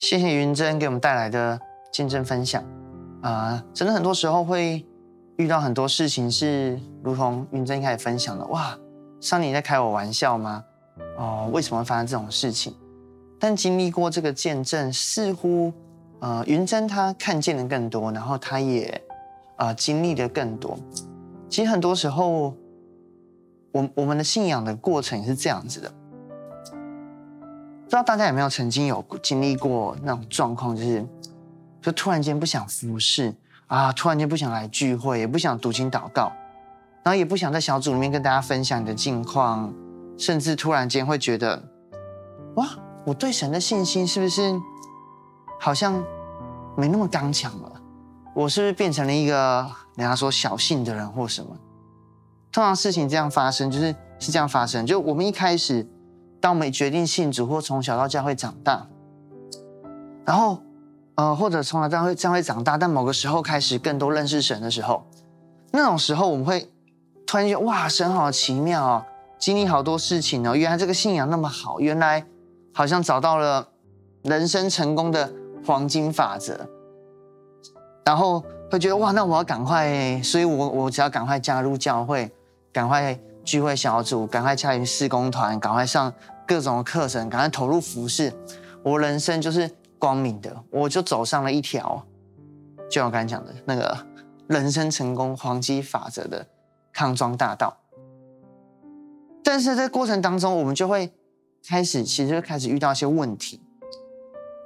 谢谢云珍给我们带来的见证分享啊、真的很多时候会遇到很多事情，是如同云珍开始分享的，哇，上帝在开我玩笑吗？哦，为什么会发生这种事情？但经历过这个见证，似乎呃，云珍她看见的更多，然后她也、呃、经历的更多。其实很多时候，我我们的信仰的过程也是这样子的。不知道大家有没有曾经有经历过那种状况，就是就突然间不想服侍啊，突然间不想来聚会，也不想读经祷告，然后也不想在小组里面跟大家分享你的近况，甚至突然间会觉得，哇，我对神的信心是不是好像没那么刚强了？我是不是变成了一个人家说小信的人或什么？通常事情这样发生，就是是这样发生，就我们一开始。当我们决定信主，或从小到教会长大，然后，呃，或者从小到教会教会长大，但某个时候开始更多认识神的时候，那种时候我们会突然觉得哇，神好奇妙哦，经历好多事情哦，原来这个信仰那么好，原来好像找到了人生成功的黄金法则，然后会觉得哇，那我要赶快，所以我我只要赶快加入教会，赶快。聚会小组，赶快加入施工团，赶快上各种课程，赶快投入服饰。我人生就是光明的，我就走上了一条，就像我刚才讲的那个人生成功黄金法则的康庄大道。但是在过程当中，我们就会开始，其实就开始遇到一些问题。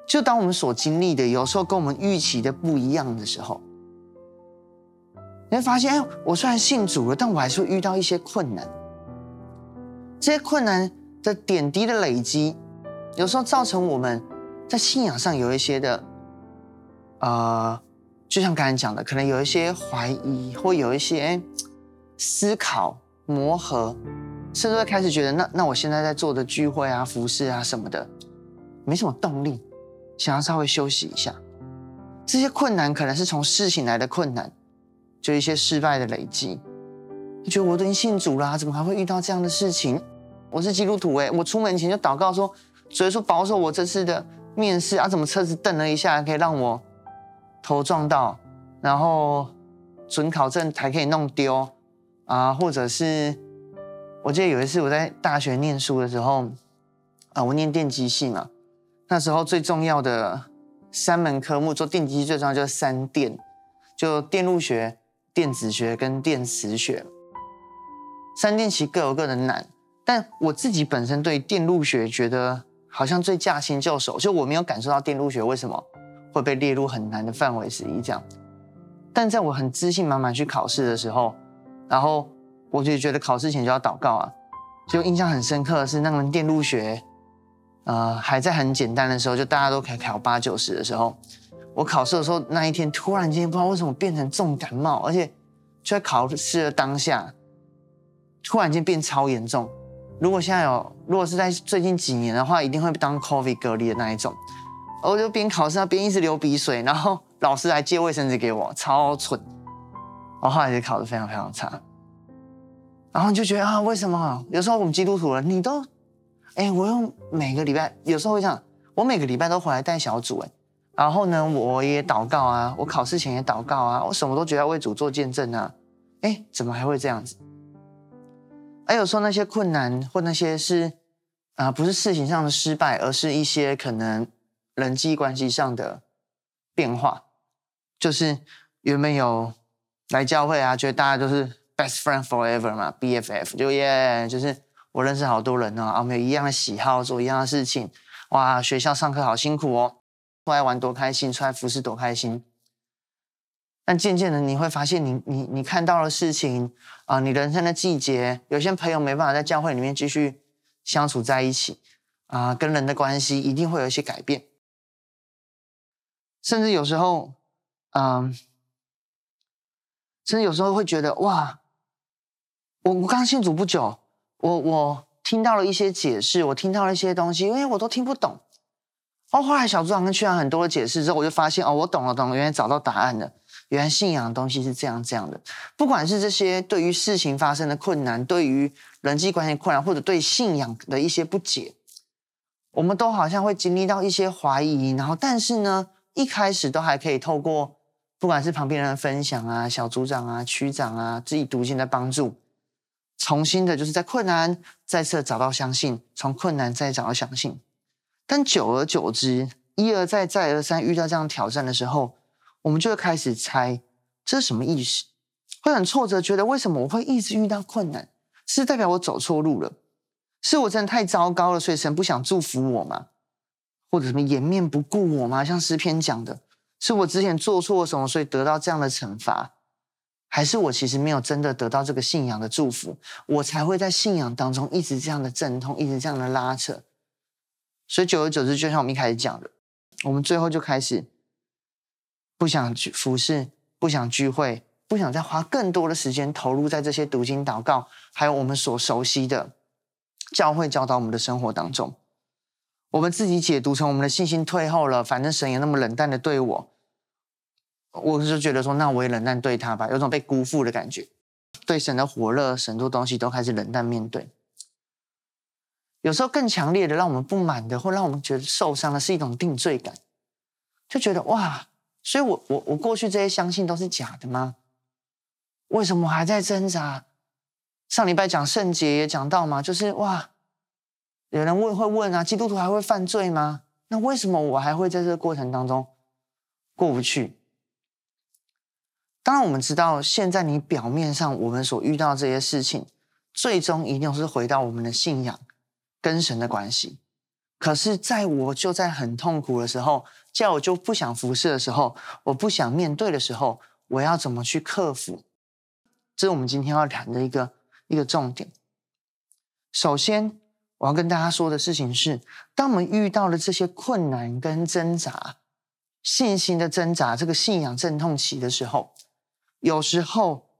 就当我们所经历的有时候跟我们预期的不一样的时候。你会发现，哎，我虽然信主了，但我还是会遇到一些困难。这些困难的点滴的累积，有时候造成我们在信仰上有一些的，呃，就像刚才讲的，可能有一些怀疑，或有一些思考、磨合，甚至会开始觉得，那那我现在在做的聚会啊、服事啊什么的，没什么动力，想要稍微休息一下。这些困难可能是从事情来的困难。就一些失败的累积，你觉得我都已经信主了，怎么还会遇到这样的事情？我是基督徒诶，我出门前就祷告说，所以说保守我这次的面试啊，怎么车子蹬了一下可以让我头撞到，然后准考证还可以弄丢啊，或者是我记得有一次我在大学念书的时候啊，我念电机系嘛，那时候最重要的三门科目，做电机最重要就是三电，就电路学。电子学跟电磁学，三电其各有各的难，但我自己本身对电路学觉得好像最驾轻就熟，就我没有感受到电路学为什么会被列入很难的范围之一这样。但在我很自信满满去考试的时候，然后我就觉得考试前就要祷告啊，就印象很深刻的是那门电路学，呃，还在很简单的时候，就大家都可以考八九十的时候。我考试的时候那一天，突然间不知道为什么变成重感冒，而且就在考试的当下，突然间变超严重。如果现在有，如果是在最近几年的话，一定会当 COVID 隔离的那一种。我就边考试边一直流鼻水，然后老师还借卫生纸给我，超蠢。我后来就考得非常非常差。然后你就觉得啊，为什么？有时候我们基督徒了，你都，哎，我用每个礼拜，有时候会这样，我每个礼拜都回来带小组，哎。然后呢，我也祷告啊，我考试前也祷告啊，我什么都觉得要为主做见证啊。哎，怎么还会这样子？还有说那些困难或那些是啊、不是事情上的失败，而是一些可能人际关系上的变化。就是原本有来教会啊，觉得大家都是 best friend forever 嘛，BFF，就耶，就是我认识好多人哦，啊，我们有一样的喜好，做一样的事情。哇，学校上课好辛苦哦。出来玩多开心，出来服侍多开心。但渐渐的，你会发现你，你你看到的事情啊、你人生的季节，有些朋友没办法在教会里面继续相处在一起啊、跟人的关系一定会有一些改变。甚至有时候，嗯、甚至有时候会觉得，哇，我我刚信主不久，我我听到了一些解释，我听到了一些东西，因为我都听不懂。哦，后来小组长跟区长很多的解释之后，我就发现哦，我懂了，懂了，原来找到答案了。原来信仰的东西是这样这样的。不管是这些对于事情发生的困难，对于人际关系困难，或者对信仰的一些不解，我们都好像会经历到一些怀疑，然后但是呢，一开始都还可以透过不管是旁边人的分享啊、小组长啊、区长啊、自己读经的帮助，重新的就是在困难再次找到相信，从困难再找到相信。但久而久之，一而再、再而三遇到这样挑战的时候，我们就会开始猜这是什么意思，会很挫折，觉得为什么我会一直遇到困难？是代表我走错路了？是我真的太糟糕了，所以神不想祝福我吗？或者什么颜面不顾我吗？像诗篇讲的，是我之前做错了什么，所以得到这样的惩罚？还是我其实没有真的得到这个信仰的祝福，我才会在信仰当中一直这样的阵痛，一直这样的拉扯？所以久而久之，就像我们一开始讲的，我们最后就开始不想去服侍，不想聚会，不想再花更多的时间投入在这些读经、祷告，还有我们所熟悉的。教会教导我们的生活当中，我们自己解读成我们的信心退后了。反正神也那么冷淡的对我，我就觉得说，那我也冷淡对他吧，有种被辜负的感觉。对神的火热，神多东西都开始冷淡面对。有时候更强烈的让我们不满的，或让我们觉得受伤的是一种定罪感，就觉得哇，所以我我我过去这些相信都是假的吗？为什么我还在挣扎？上礼拜讲圣洁也讲到嘛，就是哇，有人问会问啊，基督徒还会犯罪吗？那为什么我还会在这个过程当中过不去？当然，我们知道现在你表面上我们所遇到这些事情，最终一定是回到我们的信仰跟神的关系。可是，在我就在很痛苦的时候，叫我就不想服侍的时候，我不想面对的时候，我要怎么去克服？这是我们今天要谈的一个。一个重点，首先我要跟大家说的事情是：当我们遇到了这些困难跟挣扎、信心的挣扎、这个信仰阵痛期的时候，有时候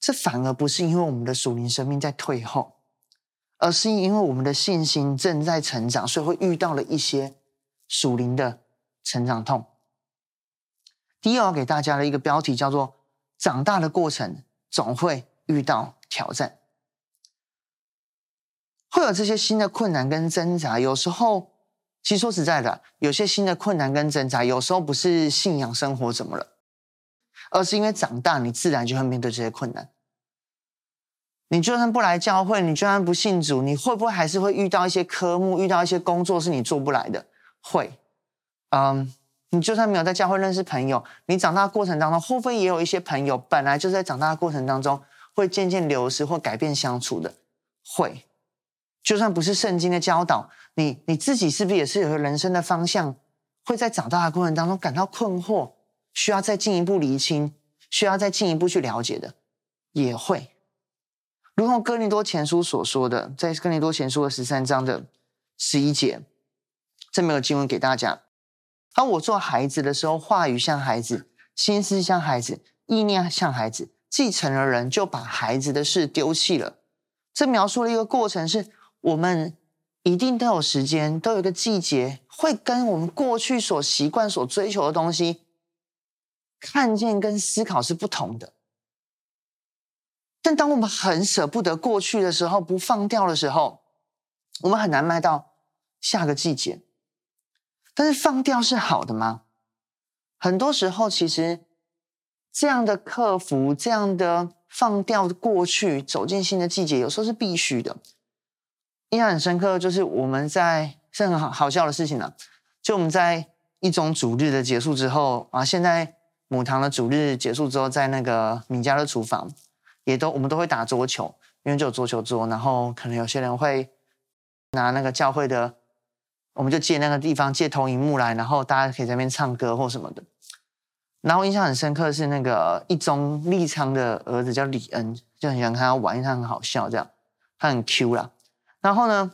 这反而不是因为我们的属灵生命在退后，而是因为我们的信心正在成长，所以会遇到了一些属灵的成长痛。第二，我给大家的一个标题叫做“长大的过程总会遇到”挑战，会有这些新的困难跟挣扎。有时候，其实说实在的，有些新的困难跟挣扎，有时候不是信仰生活怎么了，而是因为长大，你自然就会面对这些困难。你就算不来教会，你就算不信主，你会不会还是会遇到一些科目，遇到一些工作是你做不来的？会。嗯，你就算没有在教会认识朋友，你长大过程当中，会不会也有一些朋友本来就在长大的过程当中？会渐渐流失或改变相处的，会，就算不是圣经的教导，你你自己是不是也是有个人生的方向？会在长大的过程当中感到困惑，需要再进一步厘清，需要再进一步去了解的，也会。如同哥林多前书所说的，在哥林多前书的十三章的十一节，这没有经文给大家。当我做孩子的时候，话语像孩子，心思像孩子，意念像孩子。继承了人就把孩子的事丢弃了，这描述了一个过程：是我们一定都有时间，都有一个季节，会跟我们过去所习惯、所追求的东西，看见跟思考是不同的。但当我们很舍不得过去的时候，不放掉的时候，我们很难迈到下个季节。但是放掉是好的吗？很多时候，其实。这样的克服，这样的放掉过去，走进新的季节，有时候是必须的。印象很深刻，就是我们在是很好好笑的事情了、啊。就我们在一种主日的结束之后啊，现在母堂的主日结束之后，在那个米迦的厨房，也都我们都会打桌球，因为就有桌球桌，然后可能有些人会拿那个教会的，我们就借那个地方借投影幕来，然后大家可以在那边唱歌或什么的。然后印象很深刻是那个一中立昌的儿子叫李恩，就很喜欢看他玩，因为他很好笑，这样他很 Q 啦。然后呢，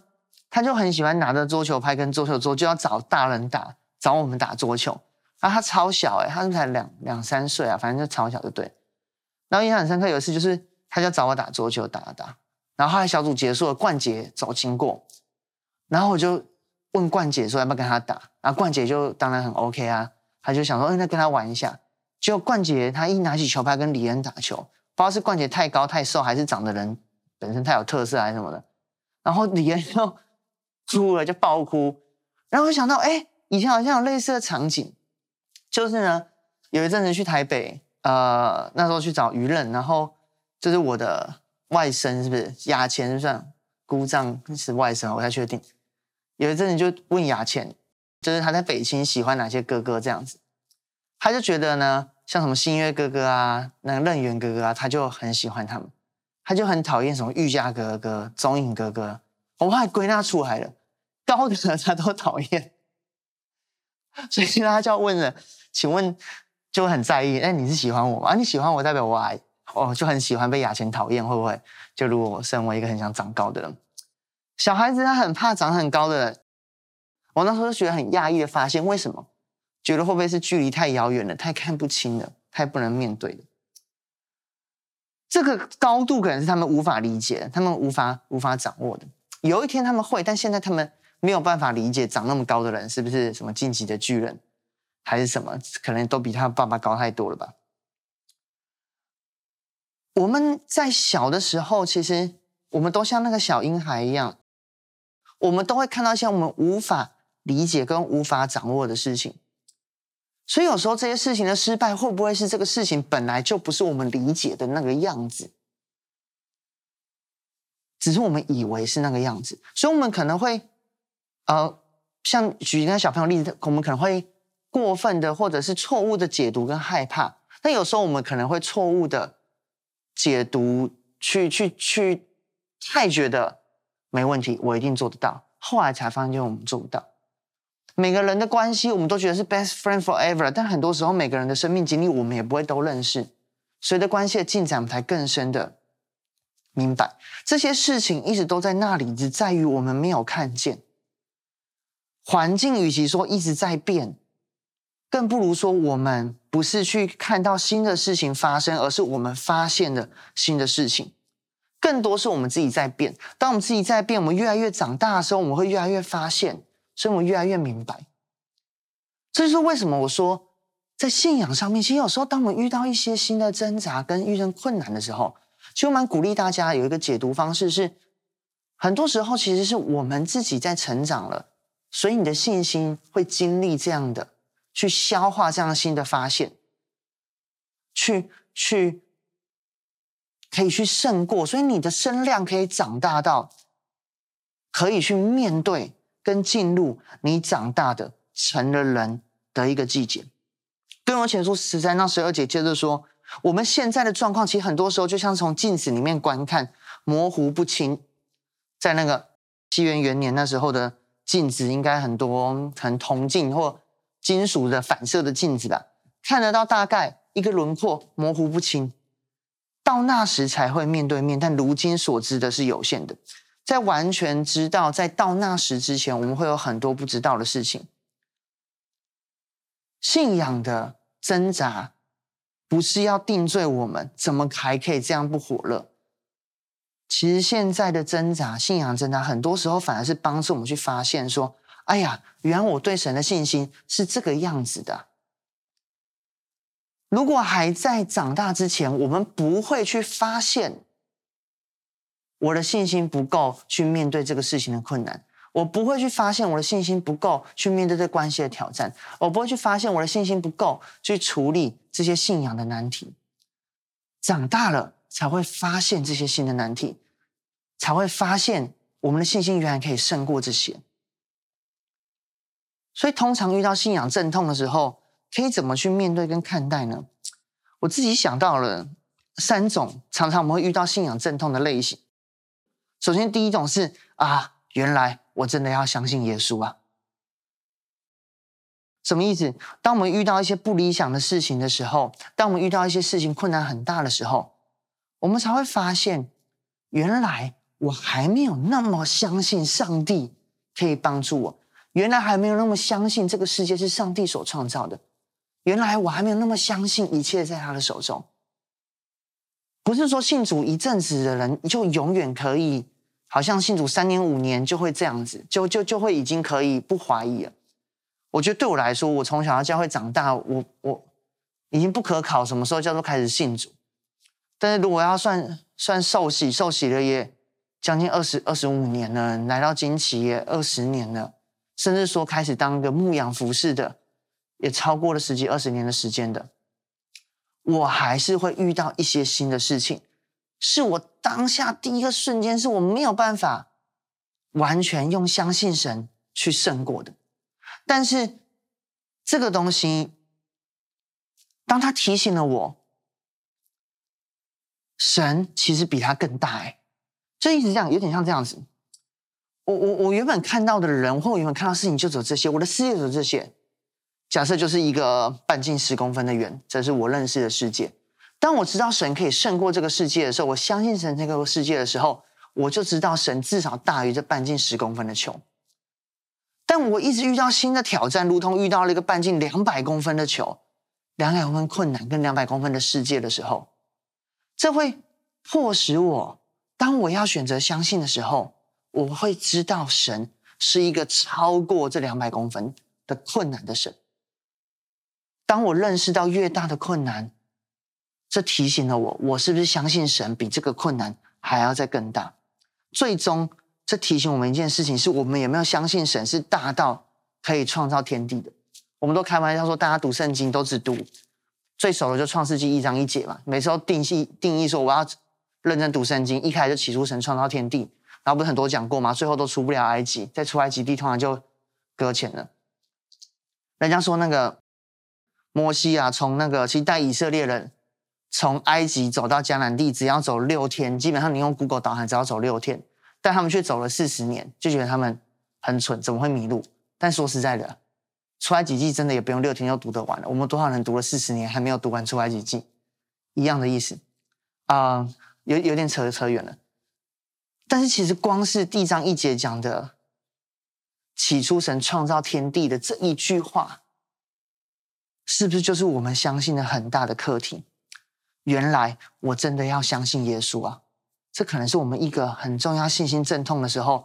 他就很喜欢拿着桌球拍跟桌球桌，就要找大人打，找我们打桌球。啊，他超小哎，他才两两三岁啊，反正就超小就对。然后印象很深刻，有一次就是他就找我打桌球，打打打。然后后来小组结束了，冠杰走经过，然后我就问冠杰说要不要跟他打，然后冠杰就当然很 OK 啊。他就想说，嗯，那跟他玩一下。结果冠杰他一拿起球拍跟李恩打球，不知道是冠杰太高太瘦，还是长得人本身太有特色还是什么的。然后李恩就哭了，就爆哭。然后我想到，哎，以前好像有类似的场景，就是呢，有一阵子去台北，呃，那时候去找鱼人，然后就是我的外甥，是不是雅钱算姑丈是外甥，我不太确定。有一阵子就问雅钱，就是他在北京喜欢哪些哥哥这样子，他就觉得呢，像什么新月哥哥啊，那个任元哥哥啊，他就很喜欢他们，他就很讨厌什么玉家哥哥、中影哥哥，我们还归纳出来了。高的他都讨厌，所以他就要问了，请问就很在意，哎，你是喜欢我吗？啊，你喜欢我代表我爱，哦，就很喜欢被雅钱讨厌，会不会？就如果我身为一个很想长高的人，小孩子他很怕长很高的人，我那时候就觉得很讶异的发现，为什么？觉得会不会是距离太遥远了，太看不清了，太不能面对了？这个高度可能是他们无法理解，他们无法无法掌握的。有一天他们会，但现在他们。没有办法理解长那么高的人是不是什么晋级的巨人，还是什么？可能都比他爸爸高太多了吧。我们在小的时候，其实我们都像那个小婴孩一样，我们都会看到一些我们无法理解跟无法掌握的事情。所以有时候这些事情的失败，会不会是这个事情本来就不是我们理解的那个样子？只是我们以为是那个样子，所以我们可能会。呃，像举一个小朋友例子，我们可能会过分的或者是错误的解读跟害怕。但有时候我们可能会错误的解读，去去去，太觉得没问题，我一定做得到。后来才发现，我们做不到。每个人的关系，我们都觉得是 best friend forever，但很多时候每个人的生命经历，我们也不会都认识。随着关系的进展，我们才更深的明白这些事情一直都在那里，只在于我们没有看见。环境与其说一直在变，更不如说我们不是去看到新的事情发生，而是我们发现的新的事情。更多是我们自己在变。当我们自己在变，我们越来越长大的时候，我们会越来越发现，所以我们越来越明白。这就是为什么我说，在信仰上面，其实有时候当我们遇到一些新的挣扎跟遇见困难的时候，其实我蛮鼓励大家有一个解读方式是，很多时候其实是我们自己在成长了。所以你的信心会经历这样的，去消化这样新的发现，去去可以去胜过，所以你的身量可以长大到可以去面对跟进入你长大的成了人的一个季节。哥林多前书十三到十二节接着说，我们现在的状况其实很多时候就像从镜子里面观看，模糊不清。在那个西元元年那时候的。镜子应该很多，很铜镜或金属的反射的镜子吧，看得到大概一个轮廓，模糊不清。到那时才会面对面，但如今所知的是有限的。在完全知道，在到那时之前，我们会有很多不知道的事情。信仰的挣扎，不是要定罪我们，怎么还可以这样不火热？其实现在的挣扎，信仰挣扎，很多时候反而是帮助我们去发现说：“哎呀，原来我对神的信心是这个样子的。”如果还在长大之前，我们不会去发现我的信心不够去面对这个事情的困难，我不会去发现我的信心不够去面对这关系的挑战，我不会去发现我的信心不够去处理这些信仰的难题。长大了。才会发现这些新的难题，才会发现我们的信心原来可以胜过这些。所以，通常遇到信仰阵痛的时候，可以怎么去面对跟看待呢？我自己想到了三种常常我们会遇到信仰阵痛的类型。首先，第一种是啊，原来我真的要相信耶稣啊。什么意思？当我们遇到一些不理想的事情的时候，当我们遇到一些事情困难很大的时候。我们才会发现，原来我还没有那么相信上帝可以帮助我，原来还没有那么相信这个世界是上帝所创造的，原来我还没有那么相信一切在他的手中。不是说信主一阵子的人就永远可以，好像信主三年五年就会这样子，就就就会已经可以不怀疑了。我觉得对我来说，我从小到教会长大，我我已经不可考什么时候叫做开始信主。但是如果要算算受洗，受洗了也将近二十二十五年了，来到金奇也二十年了，甚至说开始当一个牧养服侍的，也超过了十几二十年的时间的，我还是会遇到一些新的事情，是我当下第一个瞬间是我没有办法完全用相信神去胜过的，但是这个东西，当他提醒了我，神其实比他更大哎。就一直这样，有点像这样子。我我我原本看到的人，或我原本看到事情，就走这些。我的世界走这些。假设就是一个半径十公分的圆，这是我认识的世界。当我知道神可以胜过这个世界的时候，我相信神这个世界的时候，我就知道神至少大于这半径十公分的球。但我一直遇到新的挑战，如同遇到了一个半径两百公分的球，两百公分困难跟两百公分的世界的时候，这会迫使我。当我要选择相信的时候，我会知道神是一个超过这两百公分的困难的神。当我认识到越大的困难，这提醒了我，我是不是相信神比这个困难还要再更大？最终，这提醒我们一件事情：是我们有没有相信神是大到可以创造天地的？我们都开玩笑说，大家读圣经都只读最熟的，就创世纪一章一节嘛。每次都定义定义说，我要。认真读圣经，一开始就起初神创造天地，然后不是很多讲过吗？最后都出不了埃及，再出埃及地通常就搁浅了。人家说那个摩西啊，从那个其实带以色列人从埃及走到迦南地，只要走六天，基本上你用 Google 导航只要走六天，但他们却走了四十年，就觉得他们很蠢，怎么会迷路？但说实在的，出埃及记真的也不用六天就读得完了。我们多少人读了四十年还没有读完出埃及记？一样的意思啊。有有点扯扯远了，但是其实光是地章一节讲的“起初神创造天地”的这一句话，是不是就是我们相信的很大的课题？原来我真的要相信耶稣啊！这可能是我们一个很重要信心阵痛的时候，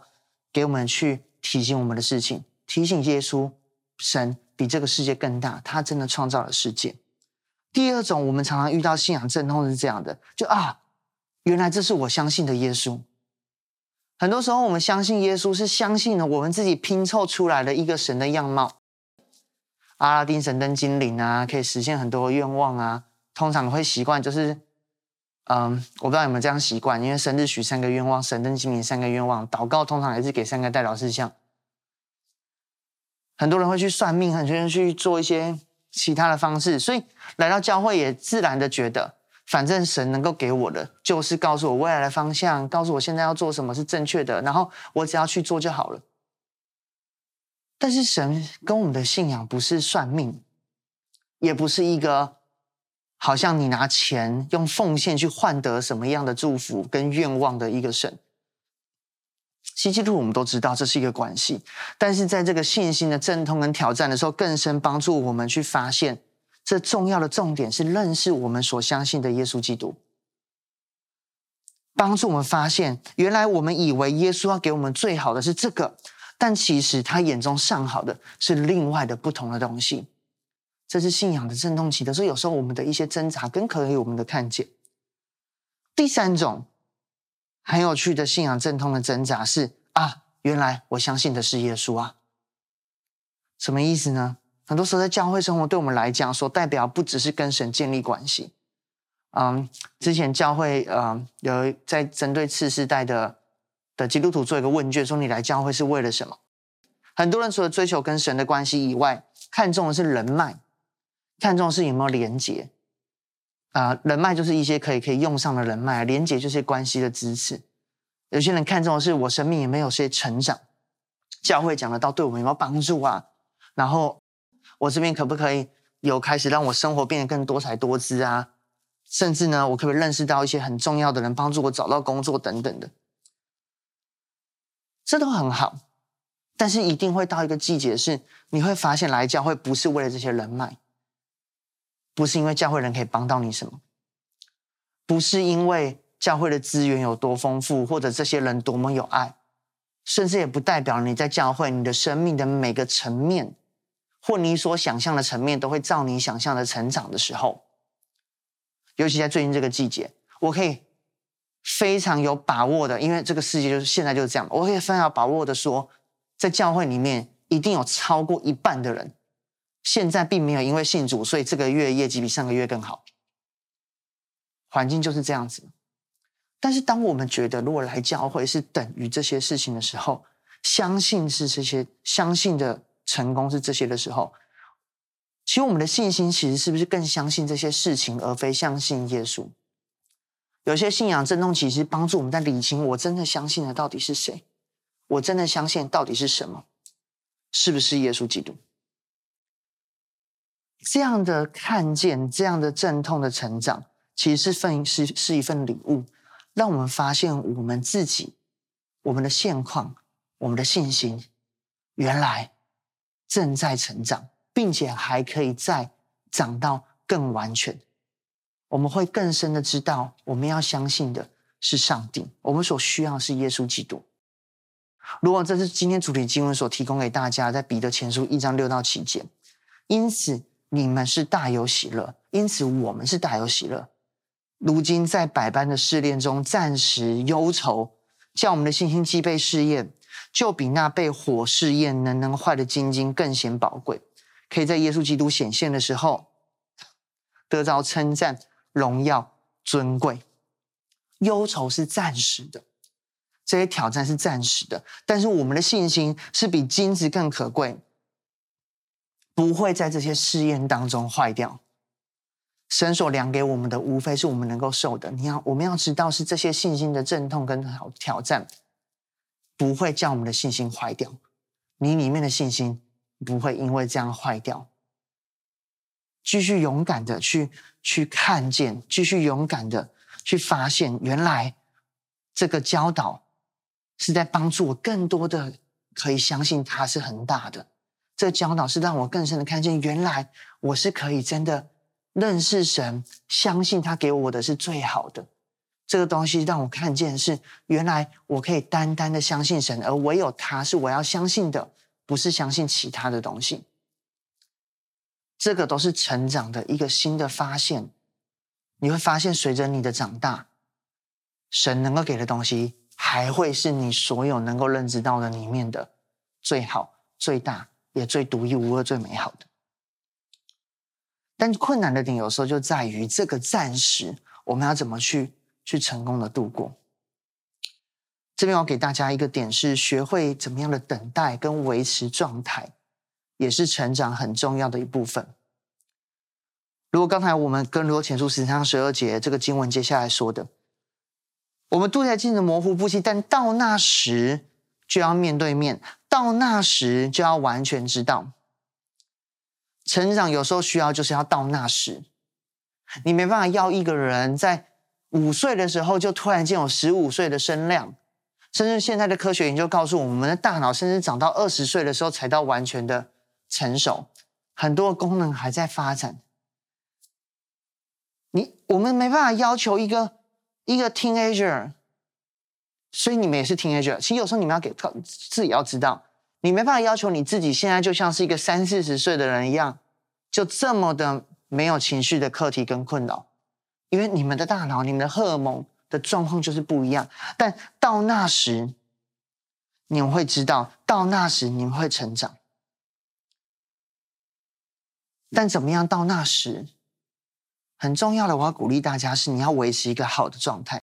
给我们去提醒我们的事情，提醒耶稣，神比这个世界更大，他真的创造了世界。第二种，我们常常遇到信仰阵痛是这样的，就啊。原来这是我相信的耶稣。很多时候，我们相信耶稣是相信了我们自己拼凑出来的一个神的样貌。阿拉丁神灯精灵啊，可以实现很多愿望啊。通常会习惯就是，嗯，我不知道有没有这样习惯，因为生日许三个愿望，神灯精灵三个愿望，祷告通常也是给三个代表事项。很多人会去算命，很多人去做一些其他的方式，所以来到教会也自然的觉得。反正神能够给我的，就是告诉我未来的方向，告诉我现在要做什么是正确的，然后我只要去做就好了。但是神跟我们的信仰不是算命，也不是一个好像你拿钱用奉献去换得什么样的祝福跟愿望的一个神。希基督我们都知道这是一个关系，但是在这个信心的阵痛跟挑战的时候，更深帮助我们去发现。这重要的重点是认识我们所相信的耶稣基督，帮助我们发现，原来我们以为耶稣要给我们最好的是这个，但其实他眼中上好的是另外的不同的东西。这是信仰的阵痛期的，所以有时候我们的一些挣扎更可以我们的看见。第三种很有趣的信仰阵痛的挣扎是啊，原来我相信的是耶稣啊，什么意思呢？很多时候，在教会生活对我们来讲，所代表不只是跟神建立关系。嗯，之前教会嗯有在针对次世代的的基督徒做一个问卷，说你来教会是为了什么？很多人除了追求跟神的关系以外，看重的是人脉，看重的是有没有连结。啊、人脉就是一些可以可以用上的人脉，连结就是关系的支持。有些人看重的是我生命有没有些成长，教会讲的到对我们有没有帮助啊？然后。我这边可不可以有开始让我生活变得更多彩多姿啊？甚至呢，我可不可以认识到一些很重要的人，帮助我找到工作等等的？这都很好，但是一定会到一个季节，是你会发现来教会不是为了这些人脉，不是因为教会人可以帮到你什么，不是因为教会的资源有多丰富，或者这些人多么有爱，甚至也不代表你在教会你的生命的每个层面。或你所想象的层面都会照你想象的成长的时候，尤其在最近这个季节，我可以非常有把握的，因为这个世界就是现在就是这样。我可以非常有把握的说，在教会里面一定有超过一半的人，现在并没有因为信主，所以这个月业绩比上个月更好。环境就是这样子。但是当我们觉得如果来教会是等于这些事情的时候，相信是这些，相信的成功是这些的时候，其实我们的信心其实是不是更相信这些事情，而非相信耶稣？有些信仰震动，其实帮助我们在理清：我真的相信的到底是谁？我真的相信到底是什么？是不是耶稣基督？这样的看见，这样的阵痛的成长，其实是份是是一份礼物，让我们发现我们自己、我们的现况、我们的信心，原来正在成长，并且还可以再长到更完全。我们会更深的知道，我们要相信的是上帝，我们所需要是耶稣基督。如果这是今天主题经文所提供给大家，在彼得前书一章六到七节，因此你们是大有喜乐，因此我们是大有喜乐。如今在百般的试炼中，暂时忧愁，叫我们的信心既被试验，就比那被火试验能能坏的金晶更显宝贵，可以在耶稣基督显现的时候得着称赞。荣耀尊贵，忧愁是暂时的，这些挑战是暂时的，但是我们的信心是比金子更可贵，不会在这些试验当中坏掉。神所量给我们的，无非是我们能够受的。你要，我们要知道，是这些信心的阵痛跟挑挑战，不会叫我们的信心坏掉。你里面的信心不会因为这样坏掉。继续勇敢的去去看见，继续勇敢的去发现，原来这个教导是在帮助我更多的可以相信他是很大的。这教导是让我更深的看见，原来我是可以真的认识神，相信他给我的是最好的。这个东西让我看见是原来我可以单单的相信神，而唯有他是我要相信的，不是相信其他的东西。这个都是成长的一个新的发现，你会发现，随着你的长大，神能够给的东西，还会是你所有能够认知到的里面的最好、最大，也最独一无二、最美好的。但困难的点有时候就在于这个暂时，我们要怎么去去成功的度过？这边我给大家一个点是，学会怎么样的等待跟维持状态。也是成长很重要的一部分。如果刚才我们跟罗前书十三十二节这个经文接下来说的，我们度在镜子模糊不清，但到那时就要面对面，到那时就要完全知道。成长有时候需要就是要到那时，你没办法要一个人在五岁的时候就突然间有十五岁的身量。甚至现在的科学研究告诉我们，的大脑甚至长到二十岁的时候才到完全的。成熟，很多功能还在发展。你我们没办法要求一个一个 teenager，所以你们也是 teenager。其实有时候你们要给自己要知道，你没办法要求你自己现在就像是一个三四十岁的人一样，就这么的没有情绪的课题跟困扰，因为你们的大脑、你们的荷尔蒙的状况就是不一样。但到那时，你们会知道，到那时你们会成长。但怎么样到那时，很重要的，我要鼓励大家是你要维持一个好的状态。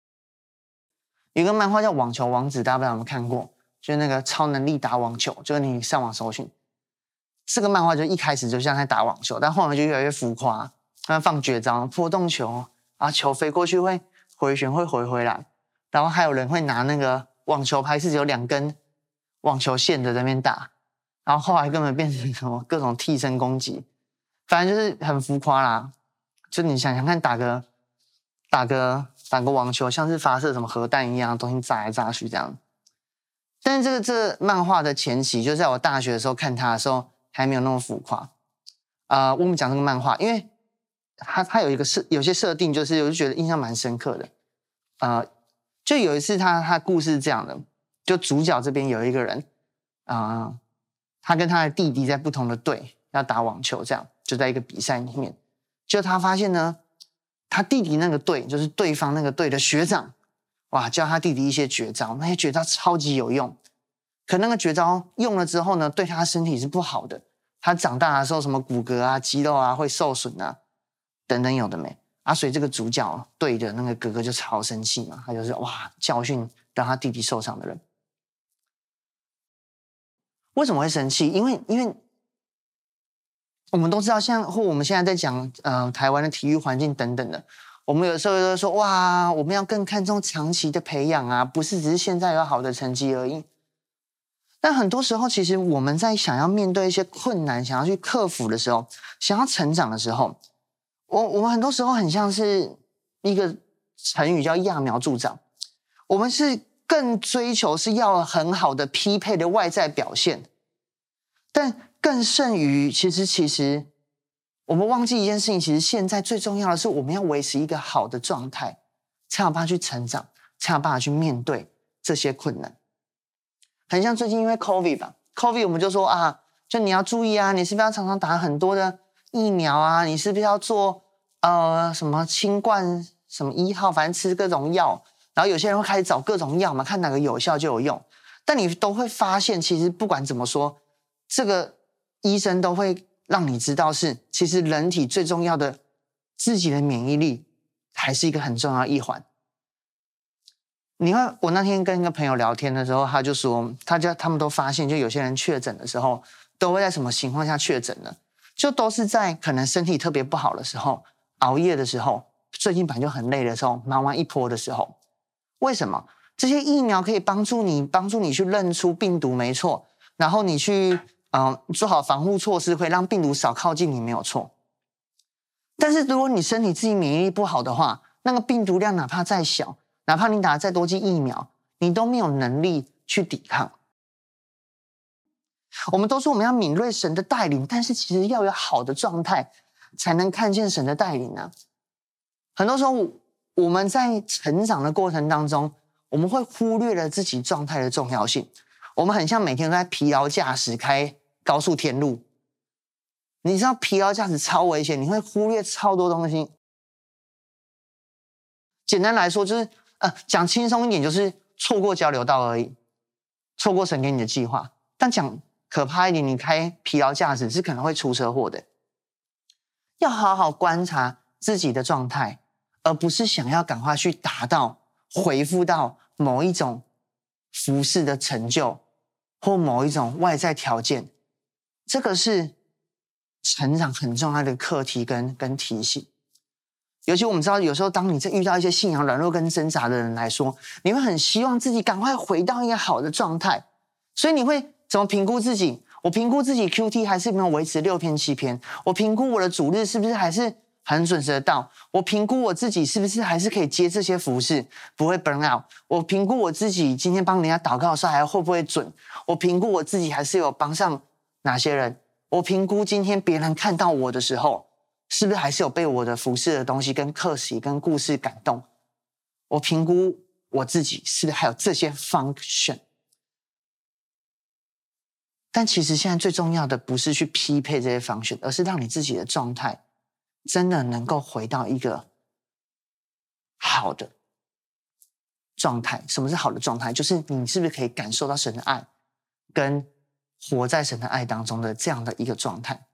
有个漫画叫《网球王子》，大家不知道有没有看过？就是那个超能力打网球，就是你上网搜寻。这个漫画就一开始就像在打网球，但后面就越来越浮夸，他放绝招，破洞球啊，球飞过去会回旋，会回回来，然后还有人会拿那个网球拍，是有两根网球线的在那边打，然后后来根本变成什么各种替身攻击。反正就是很浮夸啦，就你想想看，打个打个打个网球，像是发射什么核弹一样，东西炸来炸去这样。但是这个这漫画的前期，就在我大学的时候看它的时候，还没有那么浮夸。啊、我们讲这个漫画，因为他他有一个设，有些设定，就是我就觉得印象蛮深刻的。呃，就有一次他他故事是这样的，就主角这边有一个人啊、他跟他的弟弟在不同的队要打网球，这样。就在一个比赛里面，就他发现呢，他弟弟那个队，就是对方那个队的学长，哇，教他弟弟一些绝招，那些绝招超级有用。可那个绝招用了之后呢，对他身体是不好的。他长大的时候，什么骨骼啊、肌肉啊会受损啊，等等有的没。啊，所以这个主角对着那个哥哥就超生气嘛，他就是哇教训让他弟弟受伤的人。为什么会生气？因为因为我们都知道，像或我们现在在讲呃台湾的体育环境等等的，我们有时候都说哇，我们要更看重长期的培养啊，不是只是现在有好的成绩而已。但很多时候，其实我们在想要面对一些困难、想要去克服的时候，想要成长的时候，我我们很多时候很像是一个成语叫揠苗助长。我们是更追求是要很好的匹配的外在表现，但更甚于其实其实我们忘记一件事情，其实现在最重要的是我们要维持一个好的状态，才有办法去成长，才有办法去面对这些困难。很像最近因为 COVID 吧，COVID 我们就说啊，就你要注意啊，你是不是要常常打很多的疫苗啊？你是不是要做呃什么清冠什么一号，反正吃各种药。然后有些人会开始找各种药嘛，看哪个有效就有用。但你都会发现，其实不管怎么说，这个医生都会让你知道是，其实人体最重要的自己的免疫力还是一个很重要一环。你看，我那天跟一个朋友聊天的时候，他就说，他家他们都发现，就有些人确诊的时候，都会在什么情况下确诊呢？就都是在可能身体特别不好的时候，熬夜的时候，最近本来就很累的时候，忙完一波的时候。为什么？这些疫苗可以帮助你，帮助你去认出病毒，没错。然后你去，嗯、做好防护措施，会让病毒少靠近你，没有错。但是如果你身体自己免疫力不好的话，那个病毒量哪怕再小，哪怕你打了再多剂疫苗，你都没有能力去抵抗。我们都说我们要敏锐神的带领，但是其实要有好的状态，才能看见神的带领呢。很多时候我们在成长的过程当中，我们会忽略了自己状态的重要性。我们很像每天都在疲劳驾驶开高速天路，你知道疲劳驾驶超危险，你会忽略超多东西。简单来说，就是。呃，讲轻松一点，就是错过交流道而已，错过神给你的计划。但讲可怕一点，你开疲劳驾驶是可能会出车祸的。要好好观察自己的状态，而不是想要赶快去达到、回复到某一种服饰的成就或某一种外在条件。这个是成长很重要的课题跟跟提醒。尤其我们知道，有时候当你在遇到一些信仰软弱跟挣扎的人来说，你会很希望自己赶快回到一个好的状态，所以你会怎么评估自己？我评估自己 QT 还是没有维持六篇七篇？我评估我的主日是不是还是很准时的到？我评估我自己是不是还是可以接这些服事，不会 burn out？我评估我自己今天帮人家祷告的时候还会不会准？我评估我自己还是有帮上哪些人？我评估今天别人看到我的时候。是不是还是有被我的服侍的东西、跟客息、跟故事感动？我评估我自己是不是还有这些 function？但其实现在最重要的不是去匹配这些 function，而是让你自己的状态真的能够回到一个好的状态。什么是好的状态？就是你是不是可以感受到神的爱，跟活在神的爱当中的这样的一个状态？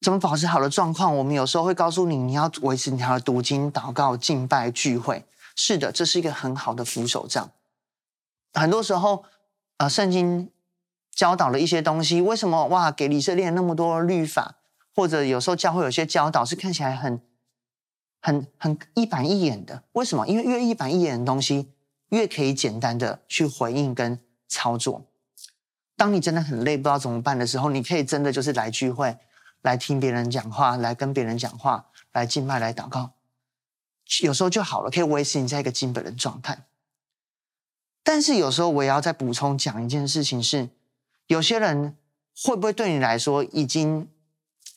怎么保持好的状况？我们有时候会告诉你，你要维持你的读经、祷告、敬拜、聚会。是的，这是一个很好的扶手杖。很多时候，呃，圣经教导了一些东西。为什么哇，给以色列那么多律法？或者有时候教会有些教导是看起来很、很、很一板一眼的。为什么？因为越一板一眼的东西，越可以简单的去回应跟操作。当你真的很累，不知道怎么办的时候，你可以真的就是来聚会。来听别人讲话，来跟别人讲话，来敬拜，来祷告，有时候就好了，可以维持你在一个基本的状态。但是有时候我也要再补充讲一件事情是，有些人会不会对你来说已经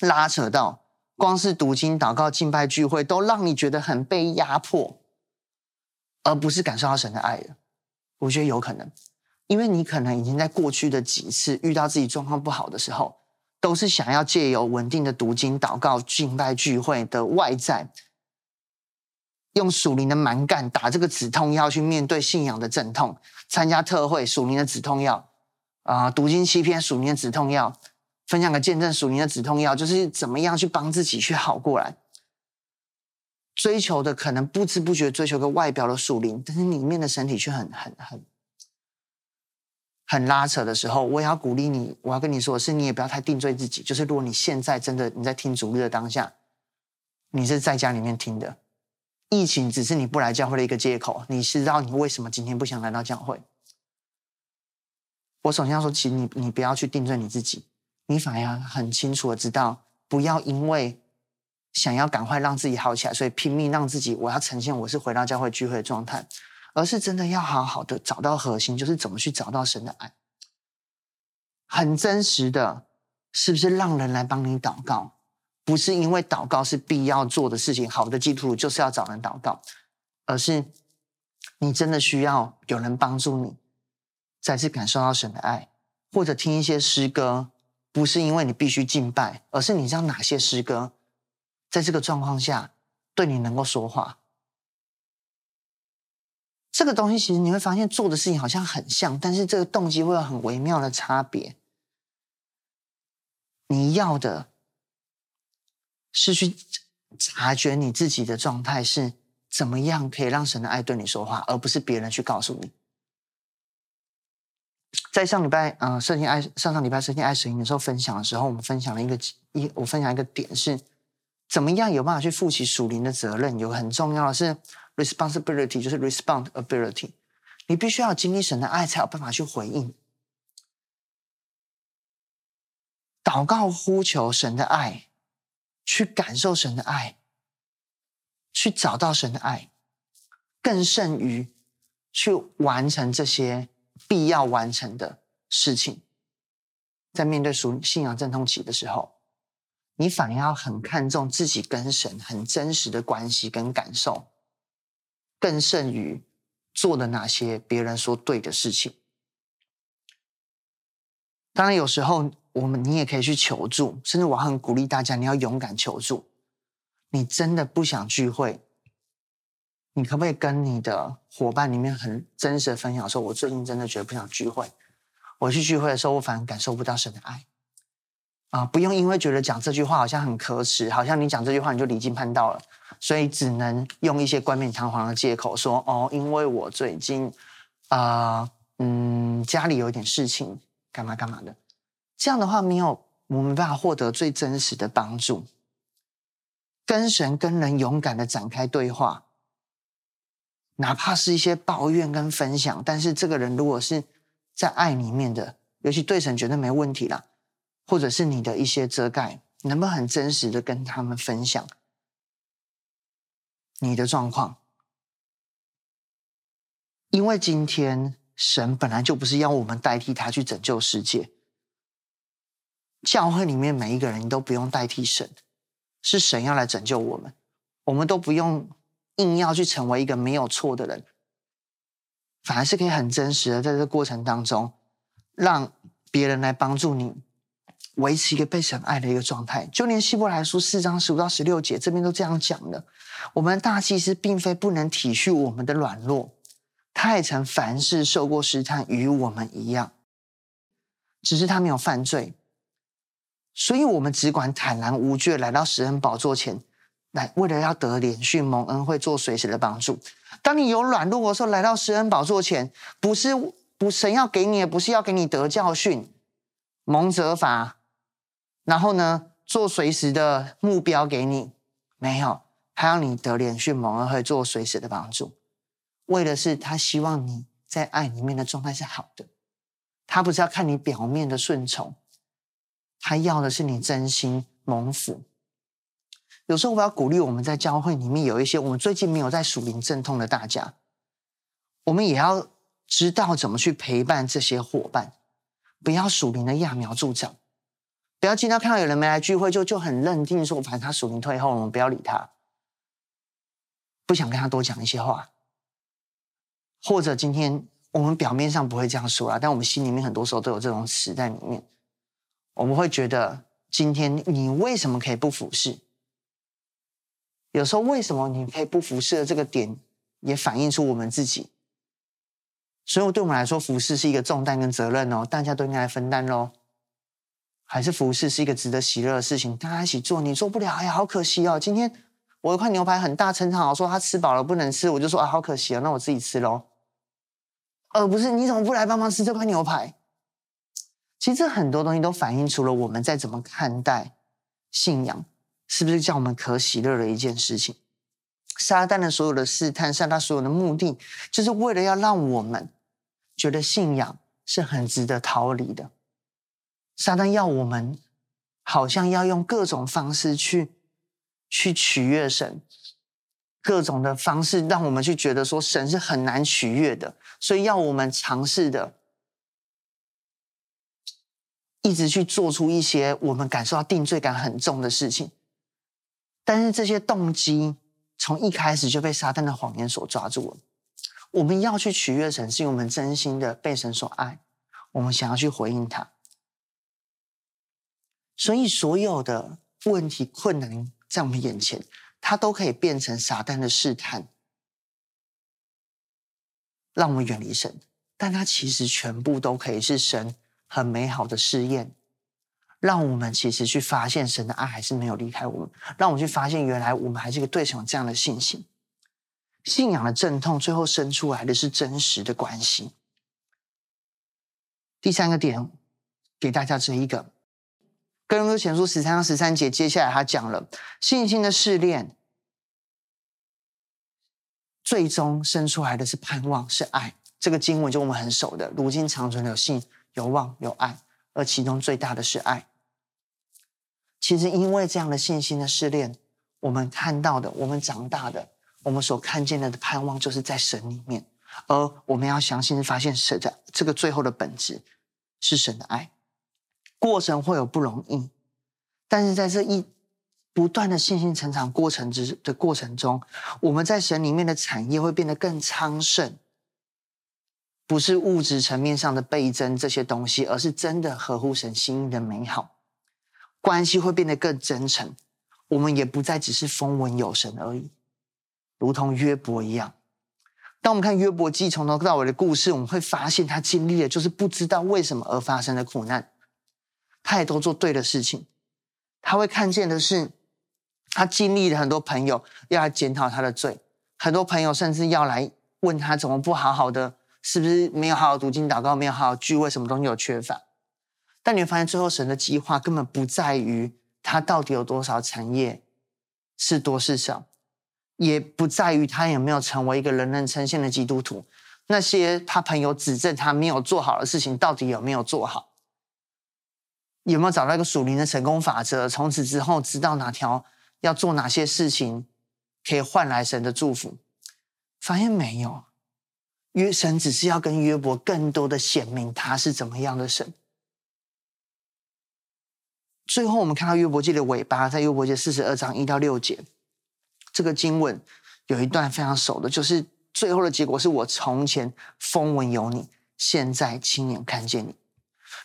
拉扯到，光是读经、祷告、敬拜、聚会都让你觉得很被压迫，而不是感受到神的爱了？我觉得有可能，因为你可能已经在过去的几次遇到自己状况不好的时候。都是想要借由稳定的读经、祷告、敬拜、聚会的外在，用属灵的蛮干打这个止痛药去面对信仰的阵痛，参加特会属灵的止痛药啊，读经七篇属灵的止痛药，分享个见证属灵的止痛药，就是怎么样去帮自己去好过来。追求的可能不知不觉追求个外表的属灵，但是里面的身体却很很很很拉扯的时候，我也要鼓励你，我要跟你说的是，你也不要太定罪自己。就是如果你现在真的你在听主日的当下，你是在家里面听的。疫情只是你不来教会的一个借口。你是知道你为什么今天不想来到教会？我首先要说，其实你你不要去定罪你自己，你反而很清楚的知道，不要因为想要赶快让自己好起来，所以拼命让自己我要呈现我是回到教会聚会的状态，而是真的要好好的找到核心，就是怎么去找到神的爱，很真实的，是不是让人来帮你祷告？不是因为祷告是必要做的事情，好的基督徒就是要找人祷告，而是你真的需要有人帮助你，再次感受到神的爱，或者听一些诗歌，不是因为你必须敬拜，而是你知道哪些诗歌在这个状况下对你能够说话。这个东西其实你会发现做的事情好像很像，但是这个动机会有很微妙的差别。你要的。是去察觉你自己的状态是怎么样，可以让神的爱对你说话，而不是别人去告诉你。在上礼拜，嗯、呃，圣经爱上上礼拜圣经爱神营的时候分享的时候，我们分享了一个一，我分享一个点是，怎么样有办法去负起属灵的责任？有很重要的是 responsibility，就是 responsibility，你必须要经历神的爱，才有办法去回应。祷告呼求神的爱。去感受神的爱，去找到神的爱，更胜于去完成这些必要完成的事情。在面对属信仰阵痛期的时候，你反而要很看重自己跟神很真实的关系跟感受，更胜于做了哪些别人说对的事情。当然，有时候。我们，你也可以去求助，甚至我很鼓励大家，你要勇敢求助。你真的不想聚会，你可不可以跟你的伙伴里面很真实的分享说，我最近真的觉得不想聚会。我去聚会的时候，我反而感受不到神的爱。啊，不用因为觉得讲这句话好像很可耻，好像你讲这句话你就离经叛道了，所以只能用一些冠冕堂皇的借口说，哦，因为我最近啊、嗯，家里有点事情，干嘛干嘛的。这样的话，没有我们没办法获得最真实的帮助。跟神、跟人勇敢的展开对话，哪怕是一些抱怨跟分享，但是这个人如果是在爱里面的，尤其对神绝对没问题啦，或者是你的一些遮盖，能不能很真实的跟他们分享你的状况？因为今天神本来就不是要我们代替他去拯救世界。教会里面每一个人，你都不用代替神，是神要来拯救我们，我们都不用硬要去成为一个没有错的人，反而是可以很真实的在这个过程当中，让别人来帮助你维持一个被神爱的一个状态。就连希伯来书四章十五到十六节这边都这样讲的，我们大祭司并非不能体恤我们的软弱，他也曾凡事受过试探，与我们一样，只是他没有犯罪。所以，我们只管坦然无惧来到施恩宝座前，来为了要得怜恤蒙恩惠，做随时的帮助。当你有软弱的时候，来到施恩宝座前，不是不神要给你也，不是要给你得教训、蒙责罚，然后呢，做随时的目标给你，没有，他要你得怜恤蒙恩惠，做随时的帮助。为的是他希望你在爱里面的状态是好的，他不是要看你表面的顺从。他要的是你真心蒙福。有时候我要鼓励我们在教会里面有一些我们最近没有在属灵阵痛的大家，我们也要知道怎么去陪伴这些伙伴，不要属灵的揠苗助长，不要经常看到有人没来聚会就就很认定说，反正他属灵退后，我们不要理他，不想跟他多讲一些话，或者今天我们表面上不会这样说啊，但我们心里面很多时候都有这种词在里面。我们会觉得，今天你为什么可以不服侍？有时候为什么你可以不服侍的这个点，也反映出我们自己。所以对我们来说，服侍是一个重担跟责任哦，大家都应该来分担喽。还是服侍是一个值得喜乐的事情，大家一起做。你做不了，哎呀，好可惜哦。今天我一块牛排很大，陈长豪说他吃饱了不能吃，我就说啊，好可惜哦，那我自己吃喽。而不是你怎么不来帮忙吃这块牛排？其实很多东西都反映出了我们在怎么看待信仰，是不是叫我们可喜乐的一件事情？撒旦的所有的试探，撒旦所有的目的，就是为了要让我们觉得信仰是很值得逃离的。撒旦要我们好像要用各种方式去去取悦神，各种的方式让我们去觉得说神是很难取悦的，所以要我们尝试的一直去做出一些我们感受到定罪感很重的事情。但是这些动机从一开始就被撒旦的谎言所抓住了。我们要去取悦神，是因为我们真心的被神所爱，我们想要去回应他。所以，所有的问题、困难在我们眼前，它都可以变成撒旦的试探，让我们远离神。但它其实全部都可以是神很美好的试验，让我们其实去发现神的爱还是没有离开我们，让我们去发现原来我们还是一个对神有这样的信心。信仰的阵痛，最后生出来的是真实的关系。第三个点，给大家这一个。哥林多前书十三章十三节，接下来他讲了信心的试炼，最终生出来的是盼望，是爱。这个经文就我们很熟的，如今长存有信、有望、有爱，而其中最大的是爱。其实因为这样的信心的试炼，我们看到的，我们长大的，我们所看见的盼望，就是在神里面。而我们要相信，发现神的这个最后的本质是神的爱。过程会有不容易，但是在这一不断的信心成长过程之的过程中，我们在神里面的产业会变得更昌盛，不是物质层面上的倍增这些东西，而是真的合乎神心意的美好关系会变得更真诚。我们也不再只是风闻有神而已，如同约伯一样。当我们看约伯记从头到尾的故事，我们会发现他经历的就是不知道为什么而发生的苦难。他也都做对的事情，他会看见的是，他经历了很多朋友要来检讨他的罪，很多朋友甚至要来问他怎么不好好的，是不是没有好好读经祷告，没有好好聚会，什么东西有缺乏？但你会发现，最后神的计划根本不在于他到底有多少产业，是多是少，也不在于他有没有成为一个人人称羡的基督徒。那些他朋友指证他没有做好的事情，到底有没有做好？有没有找到一个属灵的成功法则？从此之后，知道哪条要做哪些事情，可以换来神的祝福？发现没有，约神只是要跟约伯更多的显明他是怎么样的神。最后，我们看到约伯记的尾巴，在约伯记四十二章一到六节，这个经文有一段非常熟的，就是最后的结果是我从前风闻有你，现在亲眼看见你。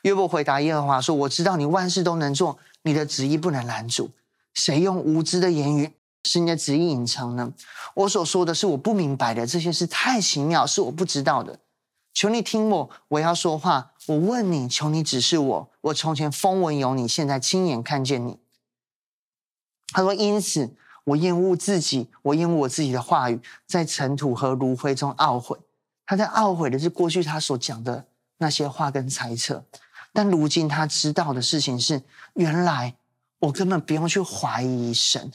约伯回答耶和华说：“我知道你万事都能做，你的旨意不能拦阻。谁用无知的言语是你的旨意隐藏呢？我所说的是我不明白的，这些事太奇妙，是我不知道的。求你听我，我要说话。我问你，求你指示我。我从前风闻有你，现在亲眼看见你。”他说：“因此我厌恶自己，我厌恶我自己的话语，在尘土和炉灰中懊悔。他在懊悔的是过去他所讲的那些话跟猜测。”但如今他知道的事情是，原来我根本不用去怀疑神，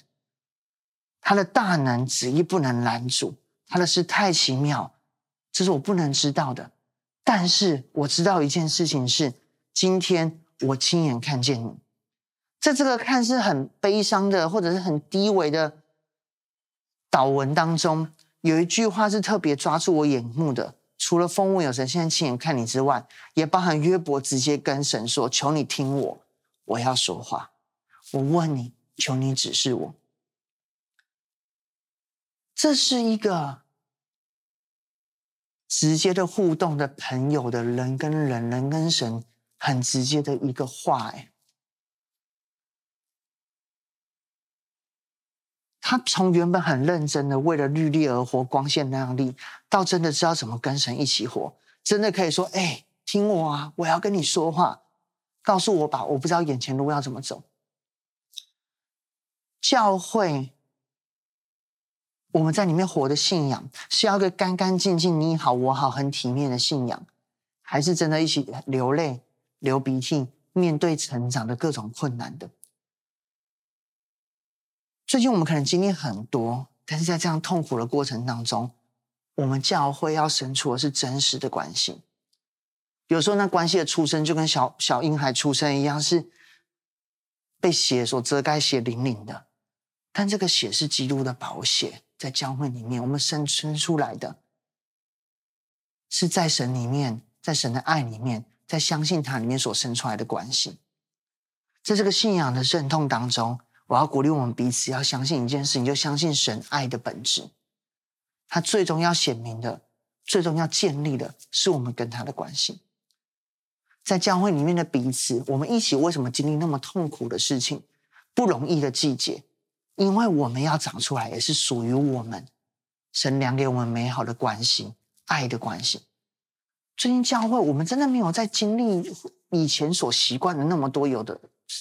他的大能旨意不能拦阻，他的事太奇妙，这是我不能知道的。但是我知道一件事情是，今天我亲眼看见你，在这个看似很悲伤的或者是很低微的祷文当中，有一句话是特别抓住我眼目的。除了风物有神，现在亲眼看你之外，也包含约伯直接跟神说：“求你听我，我要说话。我问你，求你指示我。”这是一个直接的互动的朋友的人跟人，人跟神很直接的一个话。哎，他从原本很认真的为了律例而活，光鲜亮丽，到真的知道怎么跟神一起活，真的可以说：“哎，听我啊，我要跟你说话，告诉我吧，我不知道眼前路要怎么走。”教会，我们在里面活的信仰，是要个干干净净、你好我好、很体面的信仰，还是真的一起流泪、流鼻涕，面对成长的各种困难的？最近我们可能经历很多，但是在这样痛苦的过程当中，我们教会要生出的是真实的关系。有时候那关系的出生就跟小小婴孩出生一样，是被血所遮盖、血淋淋的。但这个血是基督的宝血，在教会里面，我们生生出来的，是在神里面，在神的爱里面，在相信他里面所生出来的关系。在这个信仰的阵痛当中。我要鼓励我们彼此，要相信一件事情，就相信神爱的本质。他最终要显明的，最终要建立的，是我们跟他的关系。在教会里面的彼此，我们一起为什么经历那么痛苦的事情，不容易的季节？因为我们要长出来，也是属于我们神量给我们美好的关系，爱的关系。最近教会，我们真的没有在经历以前所习惯的那么多有的。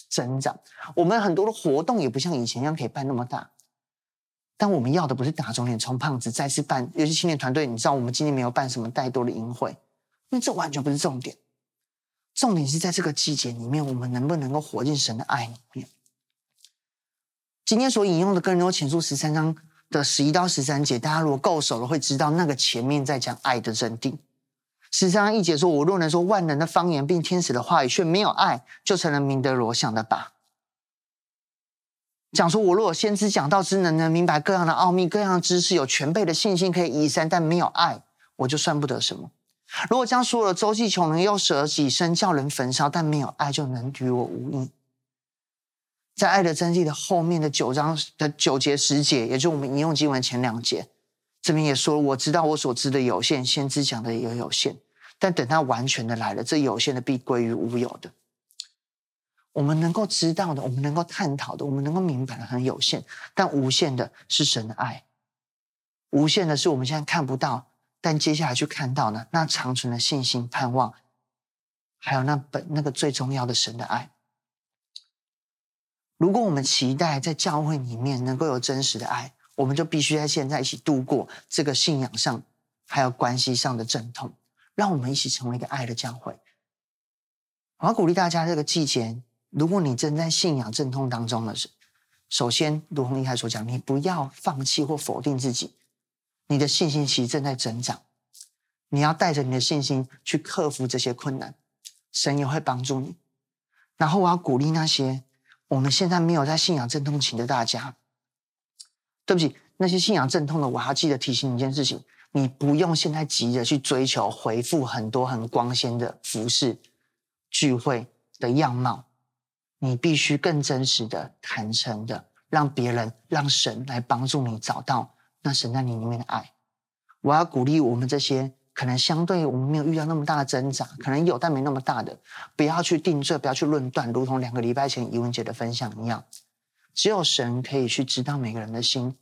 增长，我们很多的活动也不像以前一样可以办那么大，但我们要的不是打肿脸充胖子，再次办。尤其青年团队，你知道我们今年没有办什么太多的营会，因为这完全不是重点。重点是在这个季节里面，我们能不能够活进神的爱里面。今天所引用的哥林多前书十三章的十一到十三节，大家如果够熟了，会知道那个前面在讲爱的真谛。十三章一节说：“我若能说万能的方言，并天使的话语，却没有爱，就成了鸣得锣响的鈸。”讲说：“我若有先知讲道之能，能明白各样的奥秘、各样的知识，有全备的信心可以移山，但没有爱，我就算不得什么。如果将所有的周济穷人，又舍己身叫人焚烧，但没有爱，就能与我无益。”在爱的真谛的后面的九章的九节十节，也就是我们引用经文前两节。这边也说，我知道我所知的有限，先知讲的也有限，但等他完全的来了，这有限的必归于无有的。我们能够知道的，我们能够探讨的，我们能够明白的很有限，但无限的是神的爱，无限的是我们现在看不到，但接下来去看到呢，那长存的信心、盼望，还有那本那个最重要的神的爱。如果我们期待在教会里面能够有真实的爱，我们就必须在现在一起度过这个信仰上还有关系上的阵痛，让我们一起成为一个爱的教会。我要鼓励大家，这个季节，如果你正在信仰阵痛当中的是，首先，如同一开始所讲，你不要放弃或否定自己，你的信心其实正在增长，你要带着你的信心去克服这些困难，神也会帮助你。然后，我要鼓励那些我们现在没有在信仰阵痛期的大家。对不起，那些信仰阵痛的，我还要记得提醒你一件事情：你不用现在急着去追求回复很多很光鲜的服饰聚会的样貌，你必须更真实的、坦诚的，让别人、让神来帮助你找到那神在你里面的爱。我要鼓励我们这些可能相对我们没有遇到那么大的挣扎，可能有但没那么大的，不要去定罪，不要去论断，如同两个礼拜前怡文姐的分享一样。只有神可以去知道每个人的心，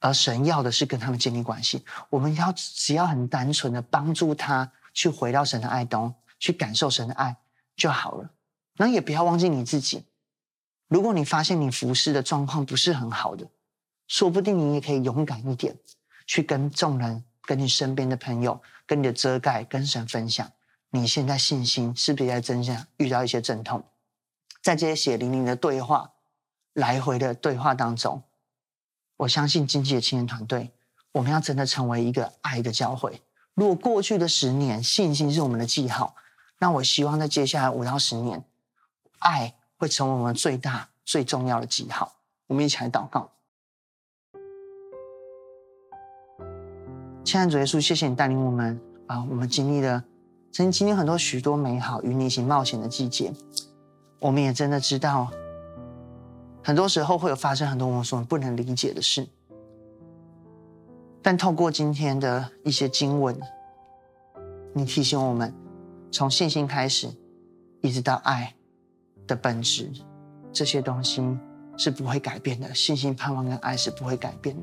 而神要的是跟他们建立关系。我们要只要很单纯的帮助他去回到神的爱中，去感受神的爱就好了。那也不要忘记你自己。如果你发现你服侍的状况不是很好的，说不定你也可以勇敢一点，去跟众人、跟你身边的朋友、跟你的遮盖、跟神分享，你现在信心是不是在增加？遇到一些阵痛，在这些血淋淋的对话。来回的对话当中，我相信经济的青年团队，我们要真的成为一个爱的教会。如果过去的十年信心是我们的记号，那我希望在接下来五到十年，爱会成为我们最大最重要的记号。我们一起来祷告。亲爱的主耶稣，谢谢你带领我们啊！我们经历了曾经经历很多许多美好与你一起冒险的季节，我们也真的知道。很多时候会有发生很多我们所不能理解的事，但透过今天的一些经文，你提醒我们，从信心开始，一直到爱的本质，这些东西是不会改变的，信心、盼望跟爱是不会改变的。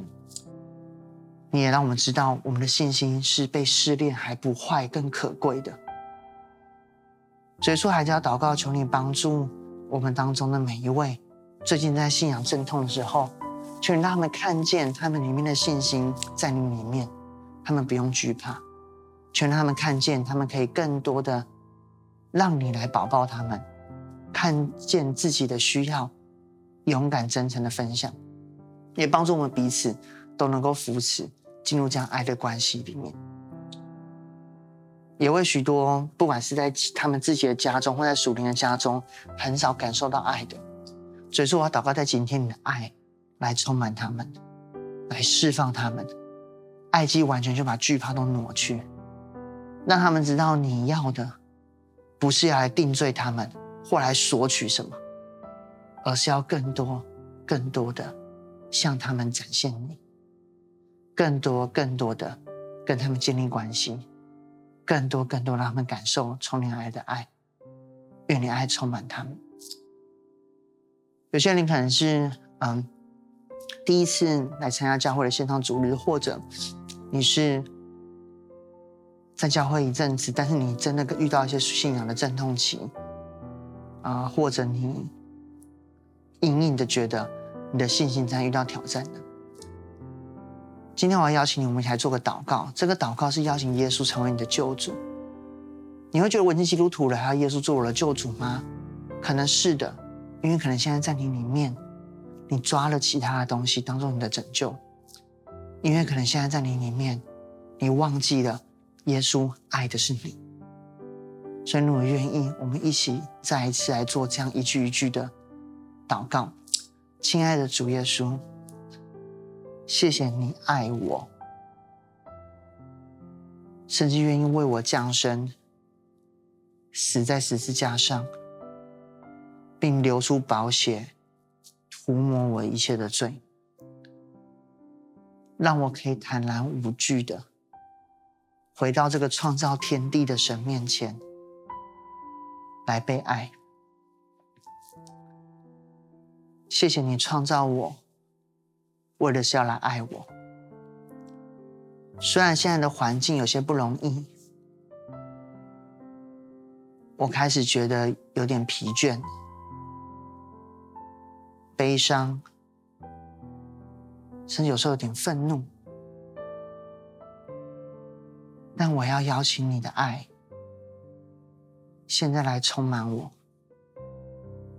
你也让我们知道，我们的信心是被试炼还不坏更可贵的。所以说，还是要祷告，求你帮助我们当中的每一位，最近在信仰阵痛的时候，求你让他们看见他们里面的信心在你里面，他们不用惧怕，求让他们看见，他们可以更多的让你来保抱他们，看见自己的需要，勇敢真诚的分享，也帮助我们彼此都能够扶持进入这样爱的关系里面。也为许多不管是在他们自己的家中，或在属灵的家中，很少感受到爱的，所以说我要祷告，在今天你的爱来充满他们，来释放他们，爱既完全就把惧怕都挪去，让他们知道你要的不是要来定罪他们，或来索取什么，而是要更多、更多的向他们展现你，更多、更多的跟他们建立关系。更多、更多让他们感受从你来的爱，愿你爱充满他们。有些人可能是嗯第一次来参加教会的线上主日，或者你是在教会一阵子，但是你真的遇到一些信仰的阵痛期啊、或者你隐隐的觉得你的信心在遇到挑战的。今天我要邀请你，我们一起来做个祷告。这个祷告是邀请耶稣成为你的救主。你会觉得我已经基督徒了，还要耶稣做我的救主吗？可能是的，因为可能现在在你里面，你抓了其他的东西当做你的拯救。因为可能现在在你里面，你忘记了耶稣爱的是你。所以，如果愿意，我们一起再一次来做这样一句一句的祷告。亲爱的主耶稣。谢谢你爱我，甚至愿意为我降生，死在十字架上，并流出宝血，涂抹我一切的罪，让我可以坦然无惧的回到这个创造天地的神面前来被爱。谢谢你创造我。为的是要来爱我。虽然现在的环境有些不容易，我开始觉得有点疲倦、悲伤，甚至有时候有点愤怒。但我要邀请你的爱，现在来充满我。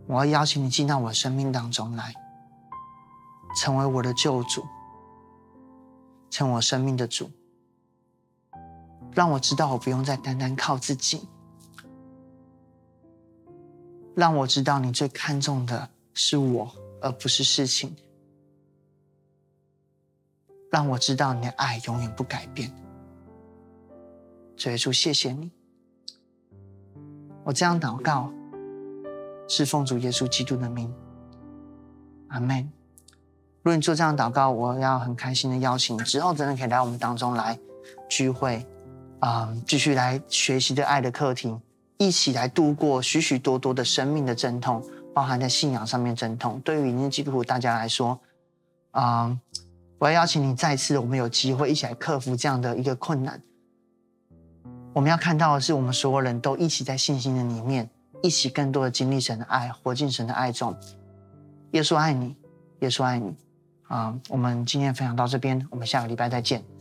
我要邀请你进到我生命当中来。成为我的救主，成我生命的主，让我知道我不用再单单靠自己，让我知道你最看重的是我，而不是事情，让我知道你的爱永远不改变。主耶稣，谢谢你，我这样祷告，是奉主耶稣基督的名，阿门。如果你做这样祷告，我要很开心的邀请你，之后真的可以来我们当中来聚会，啊、继续来学习的爱的课题，一起来度过许许多多的生命的阵痛，包含在信仰上面阵痛。对于基督徒大家来说，啊、我要邀请你再次，我们有机会一起来克服这样的一个困难。我们要看到的是，我们所有人都一起在信心的里面，一起更多的经历神的爱，活进神的爱中。耶稣爱你，耶稣爱你。啊，我们今天分享到这边，我们下个礼拜再见。